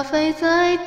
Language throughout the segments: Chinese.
咖啡在等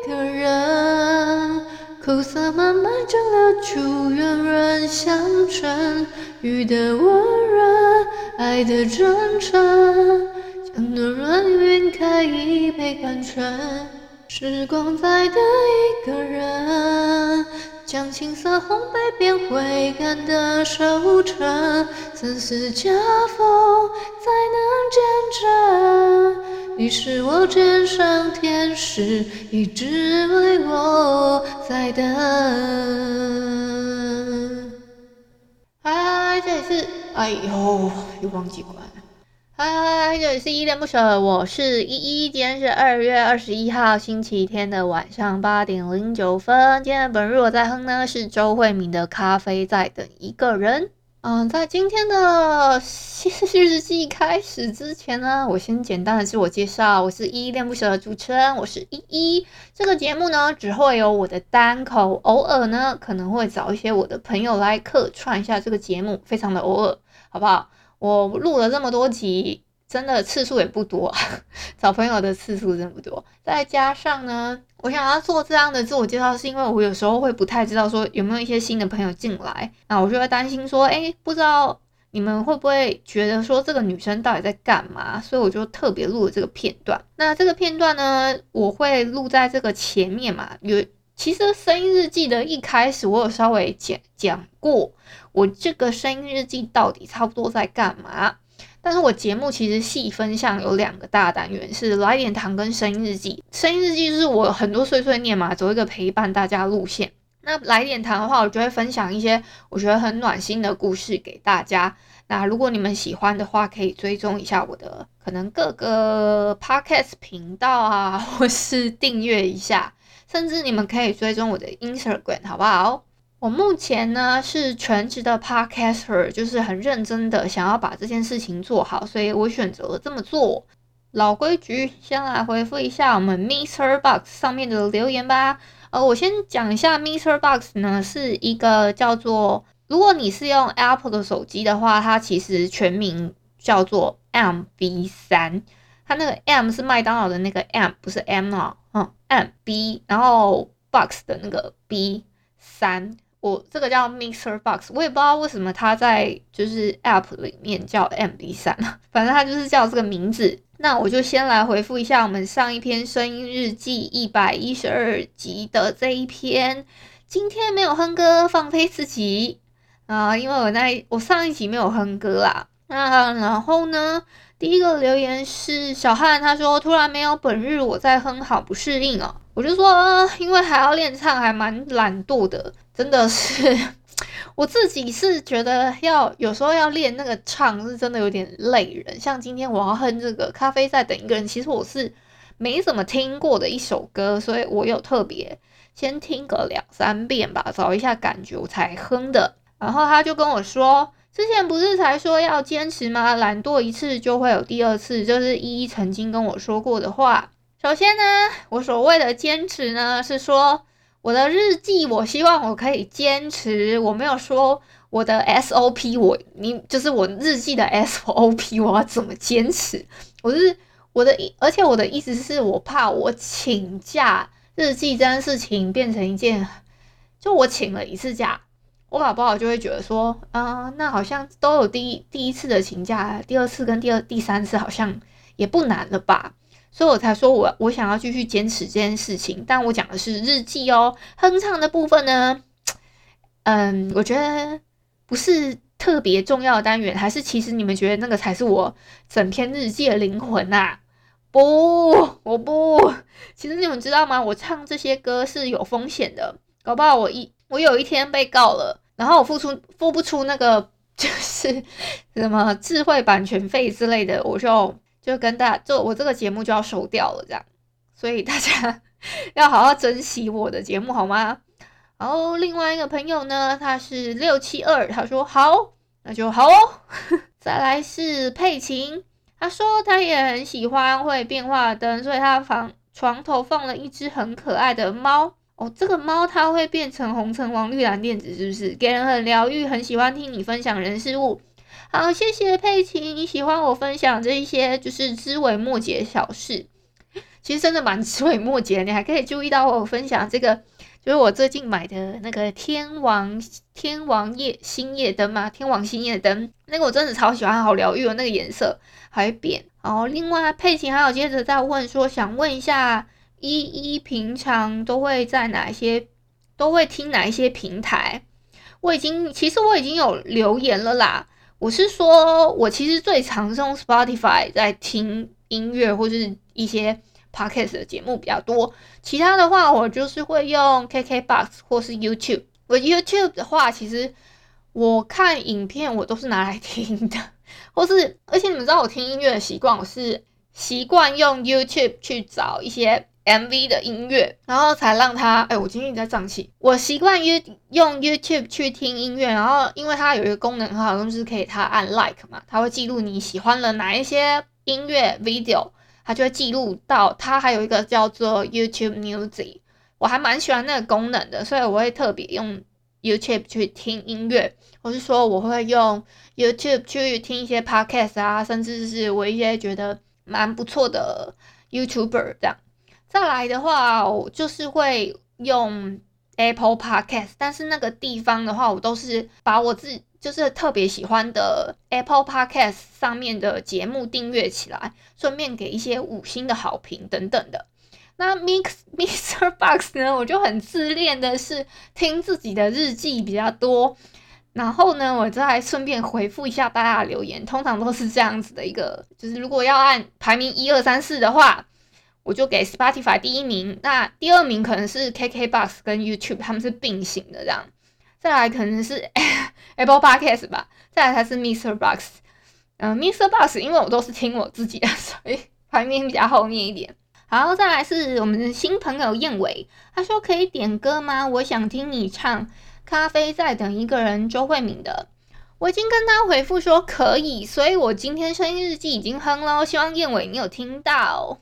一个人，苦涩慢慢蒸馏出圆润香醇，雨的温润，爱的真诚，将暖润晕开一杯甘醇。时光在等一个人，将青涩烘焙变回甘的收成，丝丝恰逢才能见证。你是我肩上天使，一直为我在等。嗨，这里是，哎呦，又忘记关了。嗨，这里是依恋不舍，我是依依。今天是二月二十一号星期天的晚上八点零九分。今天的本日我在哼呢，是周慧敏的《咖啡在等一个人》。嗯，在今天的日记开始之前呢，我先简单的自我介绍，我是依依恋不舍的主持人，我是依依。这个节目呢，只会有我的单口，偶尔呢可能会找一些我的朋友来客串一下这个节目，非常的偶尔，好不好？我录了这么多集。真的次数也不多，找朋友的次数真不多。再加上呢，我想要做这样的自我介绍，是因为我有时候会不太知道说有没有一些新的朋友进来，那我就会担心说，诶，不知道你们会不会觉得说这个女生到底在干嘛？所以我就特别录了这个片段。那这个片段呢，我会录在这个前面嘛。有其实声音日记的一开始，我有稍微讲讲过，我这个声音日记到底差不多在干嘛。但是我节目其实细分项有两个大单元，是来点糖跟声音日记。声音日记就是我很多碎碎念嘛，走一个陪伴大家路线。那来点糖的话，我就会分享一些我觉得很暖心的故事给大家。那如果你们喜欢的话，可以追踪一下我的可能各个 podcast 频道啊，或是订阅一下，甚至你们可以追踪我的 Instagram，好不好？我目前呢是全职的 podcaster，就是很认真的想要把这件事情做好，所以我选择了这么做。老规矩，先来回复一下我们 Mr. Box 上面的留言吧。呃，我先讲一下 Mr. Box 呢是一个叫做，如果你是用 Apple 的手机的话，它其实全名叫做 MB3，它那个 M 是麦当劳的那个 M，不是 M 啊，嗯，MB，然后 Box 的那个 B 三。我这个叫 Mixer Box，我也不知道为什么它在就是 App 里面叫 MB3，反正它就是叫这个名字。那我就先来回复一下我们上一篇声音日记一百一十二集的这一篇。今天没有哼歌，放飞自己啊，因为我那我上一集没有哼歌啦。那然后呢，第一个留言是小汉，他说突然没有本日我在哼，好不适应哦。我就说，呃，因为还要练唱，还蛮懒惰的。真的是，我自己是觉得要有时候要练那个唱是真的有点累人。像今天我要哼这个咖啡在等一个人，其实我是没怎么听过的一首歌，所以我有特别先听个两三遍吧，找一下感觉我才哼的。然后他就跟我说，之前不是才说要坚持吗？懒惰一次就会有第二次，就是依依曾经跟我说过的话。首先呢，我所谓的坚持呢，是说。我的日记，我希望我可以坚持。我没有说我的 SOP，我你就是我日记的 SOP，我要怎么坚持？我是我的，而且我的意思是我怕我请假，日记这件事情变成一件，就我请了一次假，我搞不好就会觉得说，啊、那好像都有第一第一次的请假，第二次跟第二第三次好像也不难了吧？所以我才说我我想要继续坚持这件事情，但我讲的是日记哦，哼唱的部分呢，嗯，我觉得不是特别重要的单元，还是其实你们觉得那个才是我整篇日记的灵魂呐？不，我不，其实你们知道吗？我唱这些歌是有风险的，搞不好我一我有一天被告了，然后我付出付不出那个 就是什么智慧版权费之类的，我就。就跟大家，就我这个节目就要收掉了，这样，所以大家 要好好珍惜我的节目，好吗？然后另外一个朋友呢，他是六七二，他说好，那就好。再来是佩琴，他说他也很喜欢会变化灯，所以他房床头放了一只很可爱的猫。哦，这个猫它会变成红橙黄绿蓝靛紫，是不是？给人很疗愈，很喜欢听你分享人事物。好，谢谢佩奇，你喜欢我分享这一些就是枝微末节小事，其实真的蛮枝微末节。你还可以注意到我分享这个，就是我最近买的那个天王天王夜星夜灯嘛，天王星夜灯，那个我真的超喜欢，好疗愈哦，那个颜色还会变。然后另外佩奇还有接着再问说，想问一下。依依平常都会在哪些，都会听哪一些平台？我已经其实我已经有留言了啦。我是说，我其实最常是用 Spotify 在听音乐或是一些 Podcast 的节目比较多。其他的话，我就是会用 KKBox 或是 YouTube。我 YouTube 的话，其实我看影片我都是拿来听的，或是而且你们知道我听音乐的习惯，我是习惯用 YouTube 去找一些。MV 的音乐，然后才让它。哎，我今天在胀气。我习惯于用 YouTube 去听音乐，然后因为它有一个功能很好用，就是可以它按 Like 嘛，它会记录你喜欢了哪一些音乐 video，它就会记录到。它还有一个叫做 YouTube Music，我还蛮喜欢那个功能的，所以我会特别用 YouTube 去听音乐，或是说我会用 YouTube 去听一些 Podcast 啊，甚至是我一些觉得蛮不错的 YouTuber 这样。再来的话，我就是会用 Apple Podcast，但是那个地方的话，我都是把我自就是特别喜欢的 Apple Podcast 上面的节目订阅起来，顺便给一些五星的好评等等的。那 Mix Mixer Box 呢，我就很自恋的是听自己的日记比较多，然后呢，我再顺便回复一下大家的留言，通常都是这样子的一个，就是如果要按排名一二三四的话。我就给 Spotify 第一名，那第二名可能是 KKBox 跟 YouTube，他们是并行的这样。再来可能是 Apple Podcast 吧，再来才是 Mr. Box。嗯，Mr. Box 因为我都是听我自己的，所以排名比较后面一点。好，再来是我们的新朋友燕尾，他说可以点歌吗？我想听你唱《咖啡在等一个人》周慧敏的。我已经跟他回复说可以，所以我今天声音日记已经哼了，希望燕尾你有听到。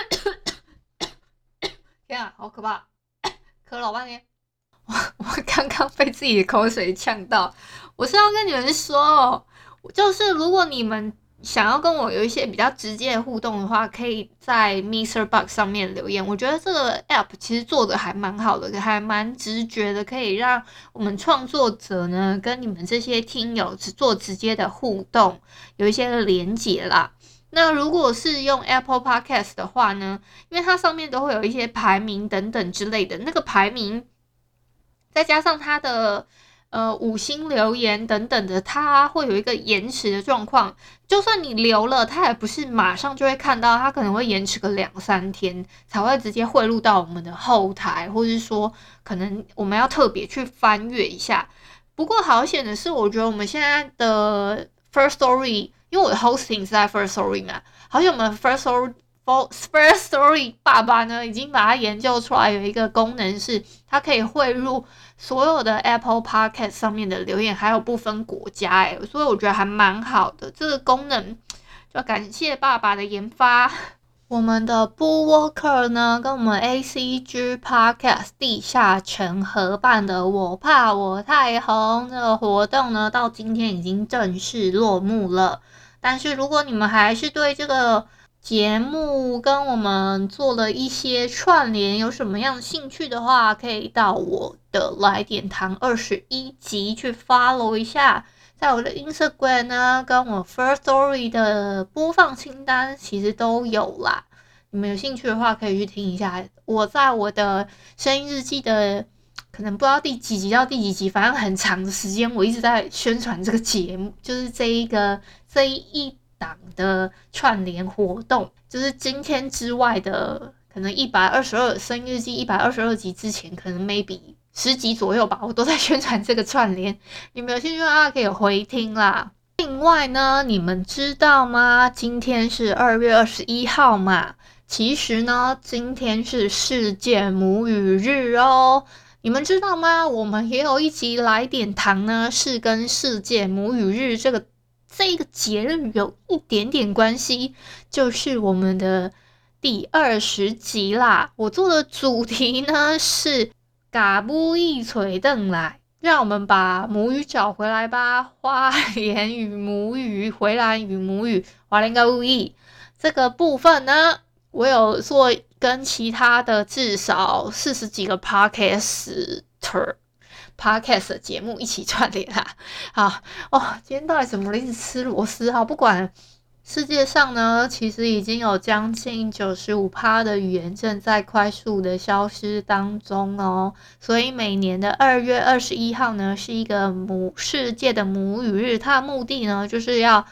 天啊，好可怕！咳老半天，我我刚刚被自己的口水呛到。我是要跟你们说哦，就是如果你们想要跟我有一些比较直接的互动的话，可以在 MixerBox 上面留言。我觉得这个 App 其实做的还蛮好的，还蛮直觉的，可以让我们创作者呢跟你们这些听友做直接的互动，有一些连接啦。那如果是用 Apple Podcast 的话呢，因为它上面都会有一些排名等等之类的，那个排名再加上它的呃五星留言等等的，它会有一个延迟的状况。就算你留了，它也不是马上就会看到，它可能会延迟个两三天才会直接汇入到我们的后台，或者是说可能我们要特别去翻阅一下。不过好险的是，我觉得我们现在的 First Story。因为我的 hosting 是在 First Story 嘛，好像我们 Firstory Firstory 爸爸呢已经把它研究出来，有一个功能是它可以汇入所有的 Apple Podcast 上面的留言，还有不分国家诶，所以我觉得还蛮好的这个功能，就感谢爸爸的研发。我们的 Bookwalker 呢，跟我们 ACG Podcast 地下城合办的“我怕我太红”这个活动呢，到今天已经正式落幕了。但是如果你们还是对这个节目跟我们做了一些串联有什么样的兴趣的话，可以到我的来点糖二十一集去 follow 一下，在我的 Instagram 呢，跟我 First Story 的播放清单其实都有啦。你们有兴趣的话，可以去听一下。我在我的声音日记的可能不知道第几集到第几集，反正很长的时间，我一直在宣传这个节目，就是这一个。这一档的串联活动，就是今天之外的，可能一百二十二声音日记一百二十二集之前，可能 maybe 十集左右吧，我都在宣传这个串联。你们有兴趣的话，可以回听啦。另外呢，你们知道吗？今天是二月二十一号嘛。其实呢，今天是世界母语日哦。你们知道吗？我们也有一集来点糖呢，是跟世界母语日这个这个节日有一点点关系，就是我们的第二十集啦。我做的主题呢是“嘎不一锤邓来”。让我们把母语找回来吧！花莲与母语，回来与母语，花莲嘎不一这个部分呢，我有做跟其他的至少四十几个 podcaster podcast 节目一起串联啦。好哦，今天到底怎么了？一直吃螺丝啊，不管。世界上呢，其实已经有将近九十五趴的语言正在快速的消失当中哦。所以每年的二月二十一号呢，是一个母世界的母语日，它的目的呢，就是要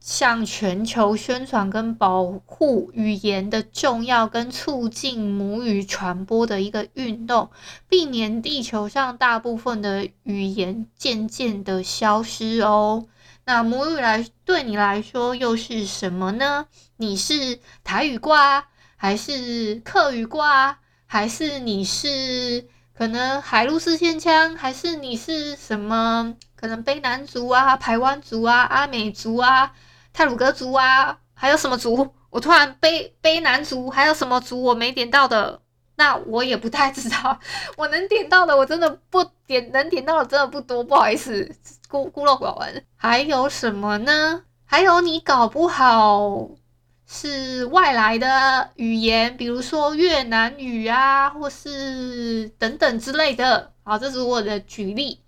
向全球宣传跟保护语言的重要，跟促进母语传播的一个运动，避免地球上大部分的语言渐渐的消失哦。那母语来对你来说又是什么呢？你是台语挂，还是客语挂，还是你是可能海陆四线腔，还是你是什么可能卑南族啊、排湾族啊、阿美族啊、泰鲁格族啊，还有什么族？我突然卑卑南族，还有什么族我没点到的？那我也不太知道，我能点到的我真的不点，能点到的真的不多，不好意思，孤孤陋寡闻。还有什么呢？还有你搞不好是外来的语言，比如说越南语啊，或是等等之类的。好，这是我的举例。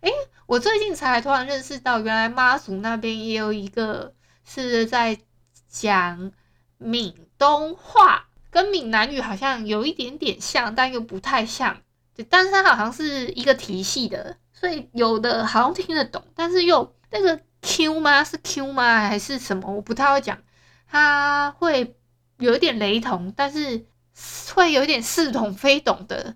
诶，我最近才突然认识到，原来妈祖那边也有一个是在讲闽东话。跟闽南语好像有一点点像，但又不太像。就，但是它好像是一个体系的，所以有的好像听得懂，但是又那个 Q 吗？是 Q 吗？还是什么？我不太会讲。它会有一点雷同，但是会有一点似懂非懂的。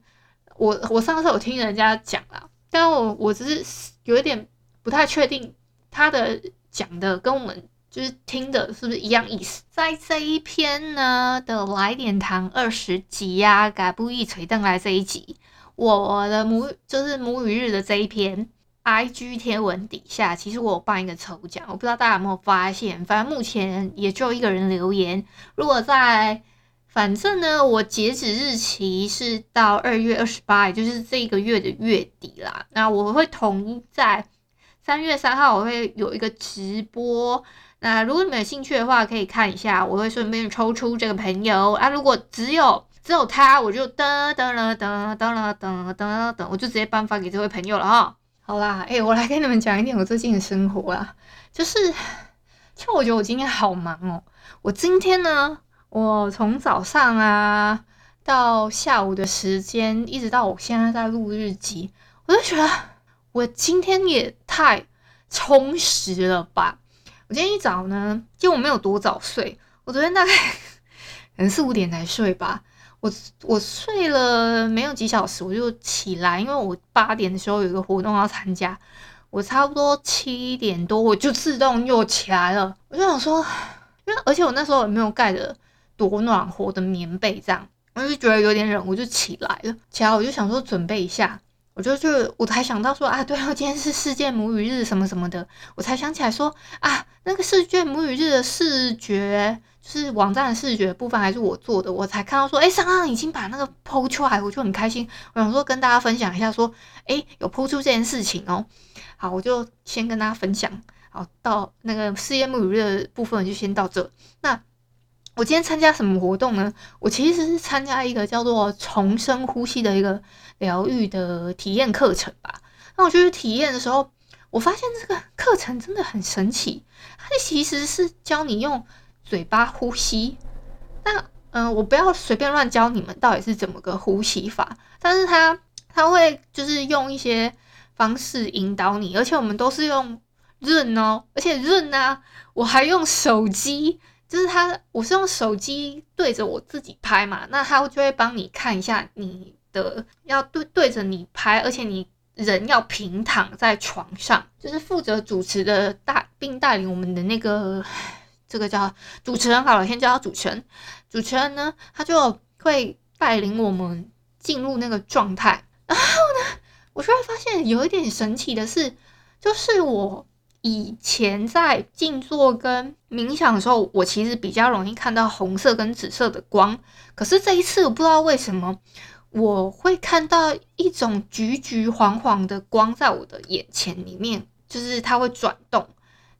我我上次有听人家讲啦，但我我只是有一点不太确定他的讲的跟我们。就是听的是不是一样意思？在这一篇呢的来点糖二十集呀，嘎不一锤邓来这一集，我的母就是母语日的这一篇 IG 贴文底下，其实我有办一个抽奖，我不知道大家有没有发现，反正目前也就一个人留言。如果在，反正呢，我截止日期是到二月二十八，也就是这个月的月底啦。那我会统一在三月三号，我会有一个直播。那如果你们有兴趣的话，可以看一下，我会顺便抽出这个朋友啊。如果只有只有他，我就噔噔了噔噔了噔噔噔，我就直接颁发给这位朋友了哈。好啦，诶、我来跟你们讲一点我最近的生活啦，就是，其实我觉得我今天好忙哦。我今天呢，我从早上啊到下午的时间，一直到我现在在录日记，我就觉得我今天也太充实了吧。我今天一早呢，就我没有多早睡，我昨天大概 可能四五点才睡吧。我我睡了没有几小时，我就起来，因为我八点的时候有一个活动要参加，我差不多七点多我就自动又起来了。我就想说，因为而且我那时候也没有盖着多暖和的棉被，这样我就觉得有点冷，我就起来了。起来我就想说准备一下。我就就我才想到说啊，对啊，今天是世界母语日什么什么的，我才想起来说啊，那个世界母语日的视觉是网站的视觉部分还是我做的，我才看到说，哎，上岸已经把那个 PO 出来，我就很开心。我想说跟大家分享一下说，哎，有 PO 出这件事情哦。好，我就先跟大家分享。好，到那个世界母语的部分就先到这。那我今天参加什么活动呢？我其实是参加一个叫做重生呼吸的一个。疗愈的体验课程吧。那我去体验的时候，我发现这个课程真的很神奇。它其实是教你用嘴巴呼吸。那嗯、我不要随便乱教你们到底是怎么个呼吸法。但是他他会就是用一些方式引导你，而且我们都是用润哦，而且润啊，我还用手机，就是他我是用手机对着我自己拍嘛，那他就会帮你看一下你。的要对对着你拍，而且你人要平躺在床上，就是负责主持的大并带领我们的那个这个叫主持人好了，先叫他主持人。主持人呢，他就会带领我们进入那个状态。然后呢，我突然发现有一点神奇的是，就是我以前在静坐跟冥想的时候，我其实比较容易看到红色跟紫色的光。可是这一次，我不知道为什么。我会看到一种橘橘黄黄的光在我的眼前里面，就是它会转动，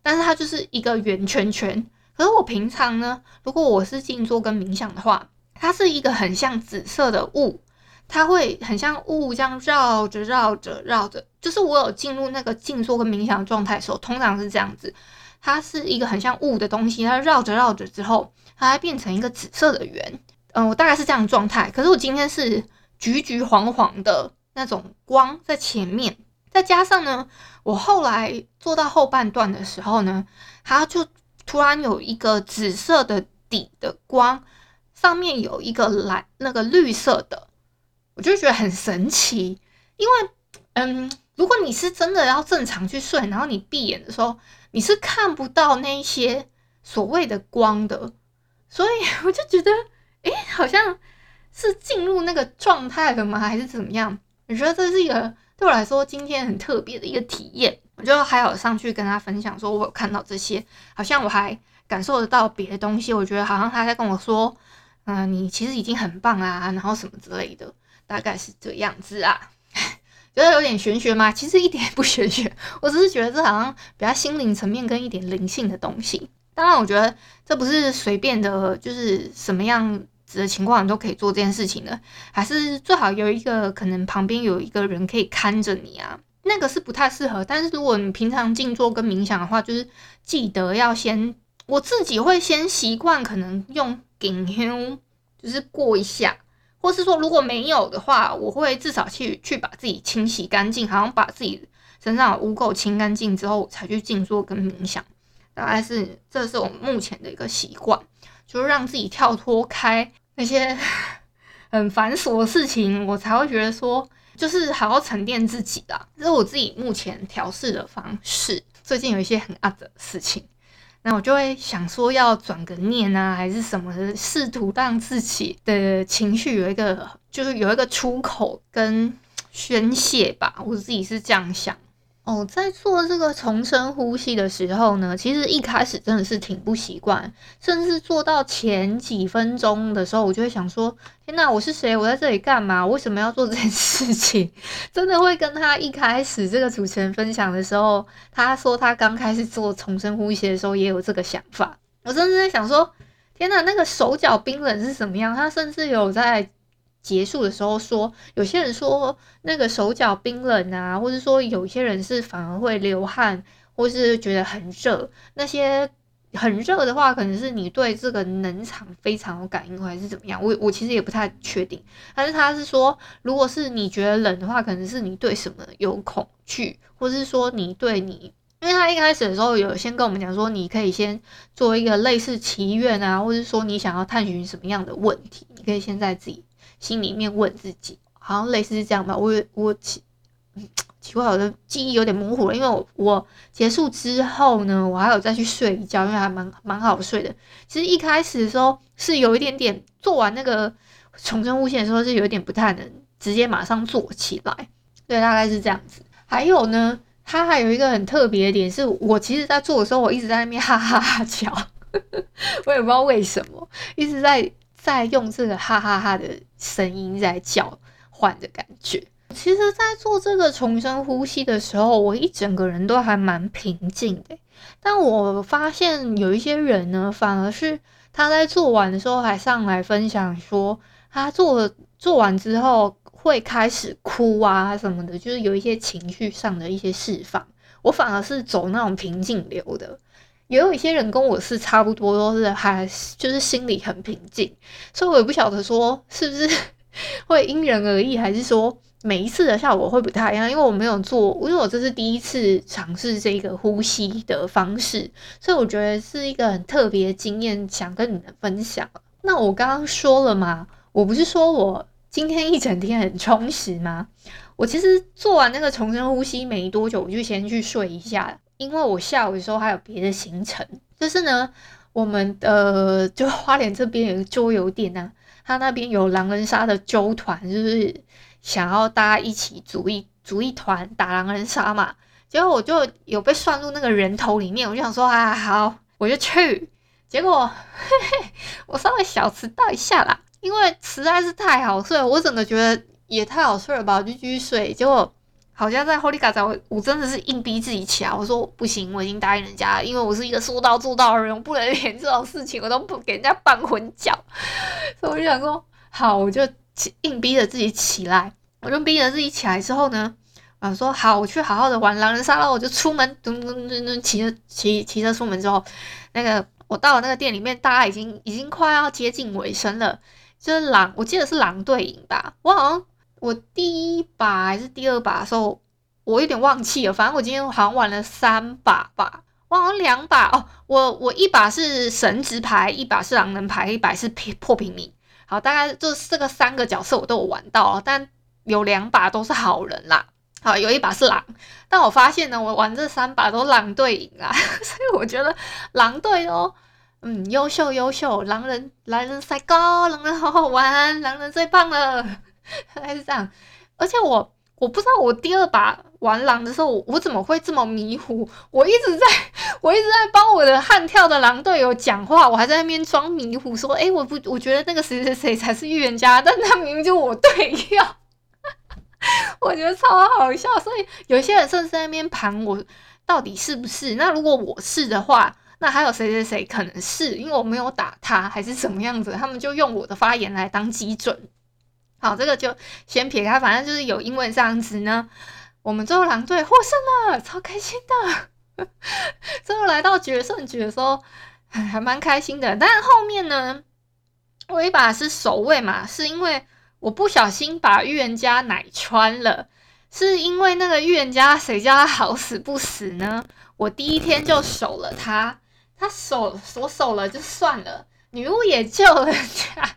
但是它就是一个圆圈圈。可是我平常呢，如果我是静坐跟冥想的话，它是一个很像紫色的雾，它会很像雾这样绕着绕着绕着。就是我有进入那个静坐跟冥想的状态的时候，通常是这样子，它是一个很像雾的东西，它绕着绕着之后，它变成一个紫色的圆。嗯，我大概是这样状态。可是我今天是。橘橘黄黄的那种光在前面，再加上呢，我后来做到后半段的时候呢，它就突然有一个紫色的底的光，上面有一个蓝那个绿色的，我就觉得很神奇。因为，嗯，如果你是真的要正常去睡，然后你闭眼的时候，你是看不到那些所谓的光的，所以我就觉得，诶，好像。是进入那个状态了吗？还是怎么样？我觉得这是一个对我来说今天很特别的一个体验。我就还有上去跟他分享，说我有看到这些，好像我还感受得到别的东西。我觉得好像他在跟我说，嗯、你其实已经很棒啊，然后什么之类的，大概是这样子啊。觉得有点玄学吗？其实一点也不玄学，我只是觉得这好像比较心灵层面跟一点灵性的东西。当然，我觉得这不是随便的，就是什么样子。的情况你都可以做这件事情的，还是最好有一个可能旁边有一个人可以看着你啊，那个是不太适合。但是如果你平常静坐跟冥想的话，就是记得要先，我自己会先习惯可能用顶胸，就是过一下，或是说如果没有的话，我会至少去去把自己清洗干净，好像把自己身上的污垢清干净之后，才去静坐跟冥想。大概是这是我目前的一个习惯，就是让自己跳脱开。那些很繁琐的事情，我才会觉得说，就是好好沉淀自己啦。这是我自己目前调试的方式。最近有一些很阿的事情，那我就会想说要转个念啊，还是什么的，试图让自己的情绪有一个，就是有一个出口跟宣泄吧。我自己是这样想。哦，在做这个重生呼吸的时候呢，其实一开始真的是挺不习惯，甚至做到前几分钟的时候，我就会想说：天哪，我是谁？我在这里干嘛？为什么要做这件事情？真的会跟他一开始这个主持人分享的时候，他说他刚开始做重生呼吸的时候也有这个想法。我甚至在想说：天哪，那个手脚冰冷是什么样？他甚至有在。结束的时候说，有些人说那个手脚冰冷啊，或者说有些人是反而会流汗，或是觉得很热。那些很热的话，可能是你对这个能场非常有感应，还是怎么样？我我其实也不太确定。但是他是说，如果是你觉得冷的话，可能是你对什么有恐惧，或是说你对你，因为他一开始的时候有先跟我们讲说，你可以先做一个类似祈愿啊，或者说你想要探寻什么样的问题，你可以先在自己。心里面问自己，好像类似是这样吧。我我奇 奇怪，我的记忆有点模糊了，因为我我结束之后呢，我还有再去睡一觉，因为还蛮蛮好睡的。其实一开始的时候是有一点点，做完那个重深呼吸的时候是有一点不太能直接马上坐起来，对，大概是这样子。还有呢，它还有一个很特别的点，是我其实在做的时候，我一直在那边哈哈哈叫，我也不知道为什么，一直在。在用这个哈哈哈的声音在叫唤的感觉。其实，在做这个重生呼吸的时候，我一整个人都还蛮平静的。但我发现有一些人呢，反而是他在做完的时候还上来分享说，他做做完之后会开始哭啊什么的，就是有一些情绪上的一些释放。我反而是走那种平静流的。也有一些人跟我是差不多，都是还就是心里很平静，所以我也不晓得说是不是 会因人而异，还是说每一次的效果会不太一样。因为我没有做，因为我这是第一次尝试这个呼吸的方式，所以我觉得是一个很特别的经验，想跟你们分享。那我刚刚说了嘛，我不是说我今天一整天很充实吗？我其实做完那个重生呼吸没多久，我就先去睡一下，因为我下午的时候还有别的行程。就是呢，我们的就花莲这边有个桌游店啊，他那边有狼人杀的揪团，就是想要大家一起组一组一团打狼人杀嘛。结果我就有被算入那个人头里面，我就想说啊，好，我就去。结果嘿嘿，我稍微小迟到一下啦，因为实在是太好睡，我真的觉得。也太好睡了吧，我就继续睡。结果好像在 Holy God 我我真的是硬逼自己起来。我说不行，我已经答应人家，因为我是一个说到做到的人，我不能连这种事情我都不给人家办混脚。所以我就想说，好，我就硬逼着自己起来。我就逼着自己起来之后呢，啊，说好，我去好好的玩狼人杀了。我就出门，噔噔噔噔，骑着骑骑车出门之后，那个我到了那个店里面，大家已经已经快要接近尾声了。就是狼，我记得是狼队赢吧，我好像。我第一把还是第二把的时候，我有点忘记了。反正我今天好像玩了三把吧，玩了两把哦。我我一把是神职牌，一把是狼人牌，一把是破平民。好，大概就这个三个角色我都有玩到，但有两把都是好人啦。好，有一把是狼，但我发现呢，我玩这三把都狼队赢啦，所以我觉得狼队哦，嗯，优秀优秀，狼人狼人赛高，狼人好好玩，狼人最棒了。还是这样，而且我我不知道我第二把玩狼的时候，我，我怎么会这么迷糊？我一直在我一直在帮我的悍跳的狼队友讲话，我还在那边装迷糊，说：“诶，我不，我觉得那个谁谁谁才是预言家，但他明明就我队友。”我觉得超好笑，所以有些人甚至在那边盘我到底是不是？那如果我是的话，那还有谁谁谁可能是？因为我没有打他，还是什么样子？他们就用我的发言来当基准。好，这个就先撇开，反正就是有因为这样子呢，我们最后狼队获胜了，超开心的。最后来到决胜局的时候，还蛮开心的。但后面呢，我一把是守卫嘛，是因为我不小心把预言家奶穿了，是因为那个预言家谁叫他好死不死呢？我第一天就守了他，他守我守了就算了，女巫也救了他。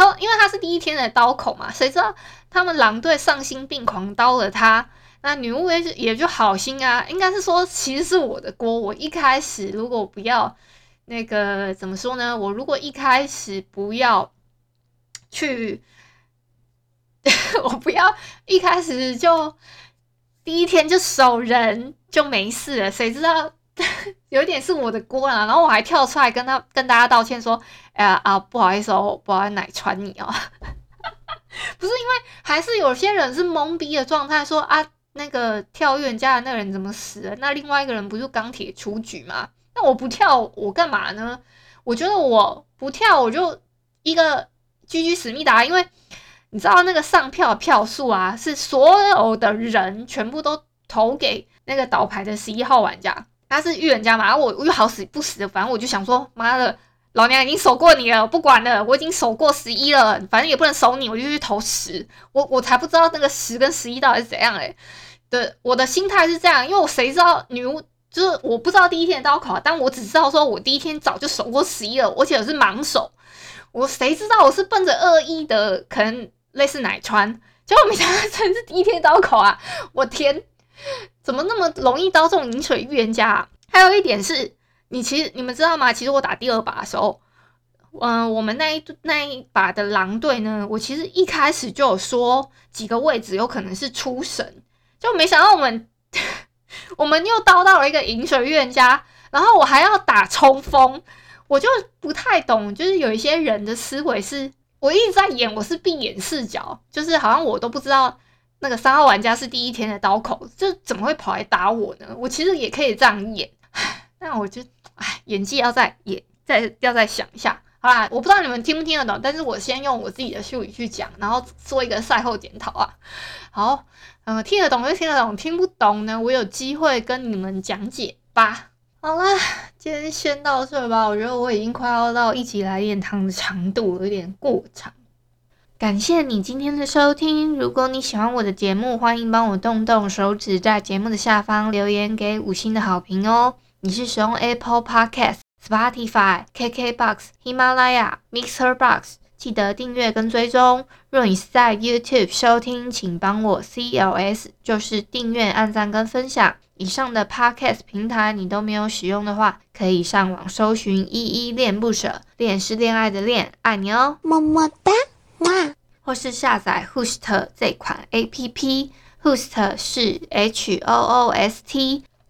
他因为他是第一天的刀口嘛，谁知道他们狼队丧心病狂刀了他，那女巫也也就好心啊，应该是说其实是我的锅，我一开始如果不要那个怎么说呢？我如果一开始不要去，我不要一开始就第一天就守人就没事了，谁知道？有点是我的锅啦，然后我还跳出来跟他跟大家道歉说，啊啊，不好意思哦，不好意思奶传你哦，不是因为还是有些人是懵逼的状态，说啊那个跳预言家的那个人怎么死了？那另外一个人不是钢铁出局吗？那我不跳我干嘛呢？我觉得我不跳我就一个 GG 史密达，因为你知道那个上票票数啊，是所有的人全部都投给那个倒牌的十一号玩家。他是预言家嘛，然后我我又好死不死的，反正我就想说，妈的，老娘已经守过你了，不管了，我已经守过十一了，反正也不能守你，我就去投十，我我才不知道那个十跟十一到底是怎样哎，对，我的心态是这样，因为我谁知道女巫就是我不知道第一天的刀口，但我只知道说我第一天早就守过十一了，而且我是盲守，我谁知道我是奔着恶意的，可能类似奶川，结果没想到真是第一天刀口啊，我天！怎么那么容易刀中饮水预言家啊？还有一点是，你其实你们知道吗？其实我打第二把的时候，嗯、我们那一那一把的狼队呢，我其实一开始就有说几个位置有可能是出神，就没想到我们 我们又刀到了一个饮水预言家，然后我还要打冲锋，我就不太懂，就是有一些人的思维是，我一直在演，我是闭眼视角，就是好像我都不知道。那个三号玩家是第一天的刀口，就怎么会跑来打我呢？我其实也可以这样演，但我就唉，演技要再演，再要再想一下。好啦，我不知道你们听不听得懂，但是我先用我自己的术语去讲，然后做一个赛后检讨啊。好，嗯，听得懂就听得懂，听不懂呢，我有机会跟你们讲解吧。好啦，今天先到这吧。我觉得我已经快要到一集来点糖的长度，有点过长。感谢你今天的收听。如果你喜欢我的节目，欢迎帮我动动手指，在节目的下方留言给五星的好评哦。你是使用 Apple Podcast、Spotify、KKBox、喜马拉雅、Mixer Box 记得订阅跟追踪。若你是在 YouTube 收听，请帮我 CLS，就是订阅、按赞跟分享。以上的 Podcast 平台你都没有使用的话，可以上网搜寻“依依恋不舍”，恋是恋爱的恋，爱你哦，么么哒，哇！或是下载 Host 这款 APP，Host 是 H O O S T。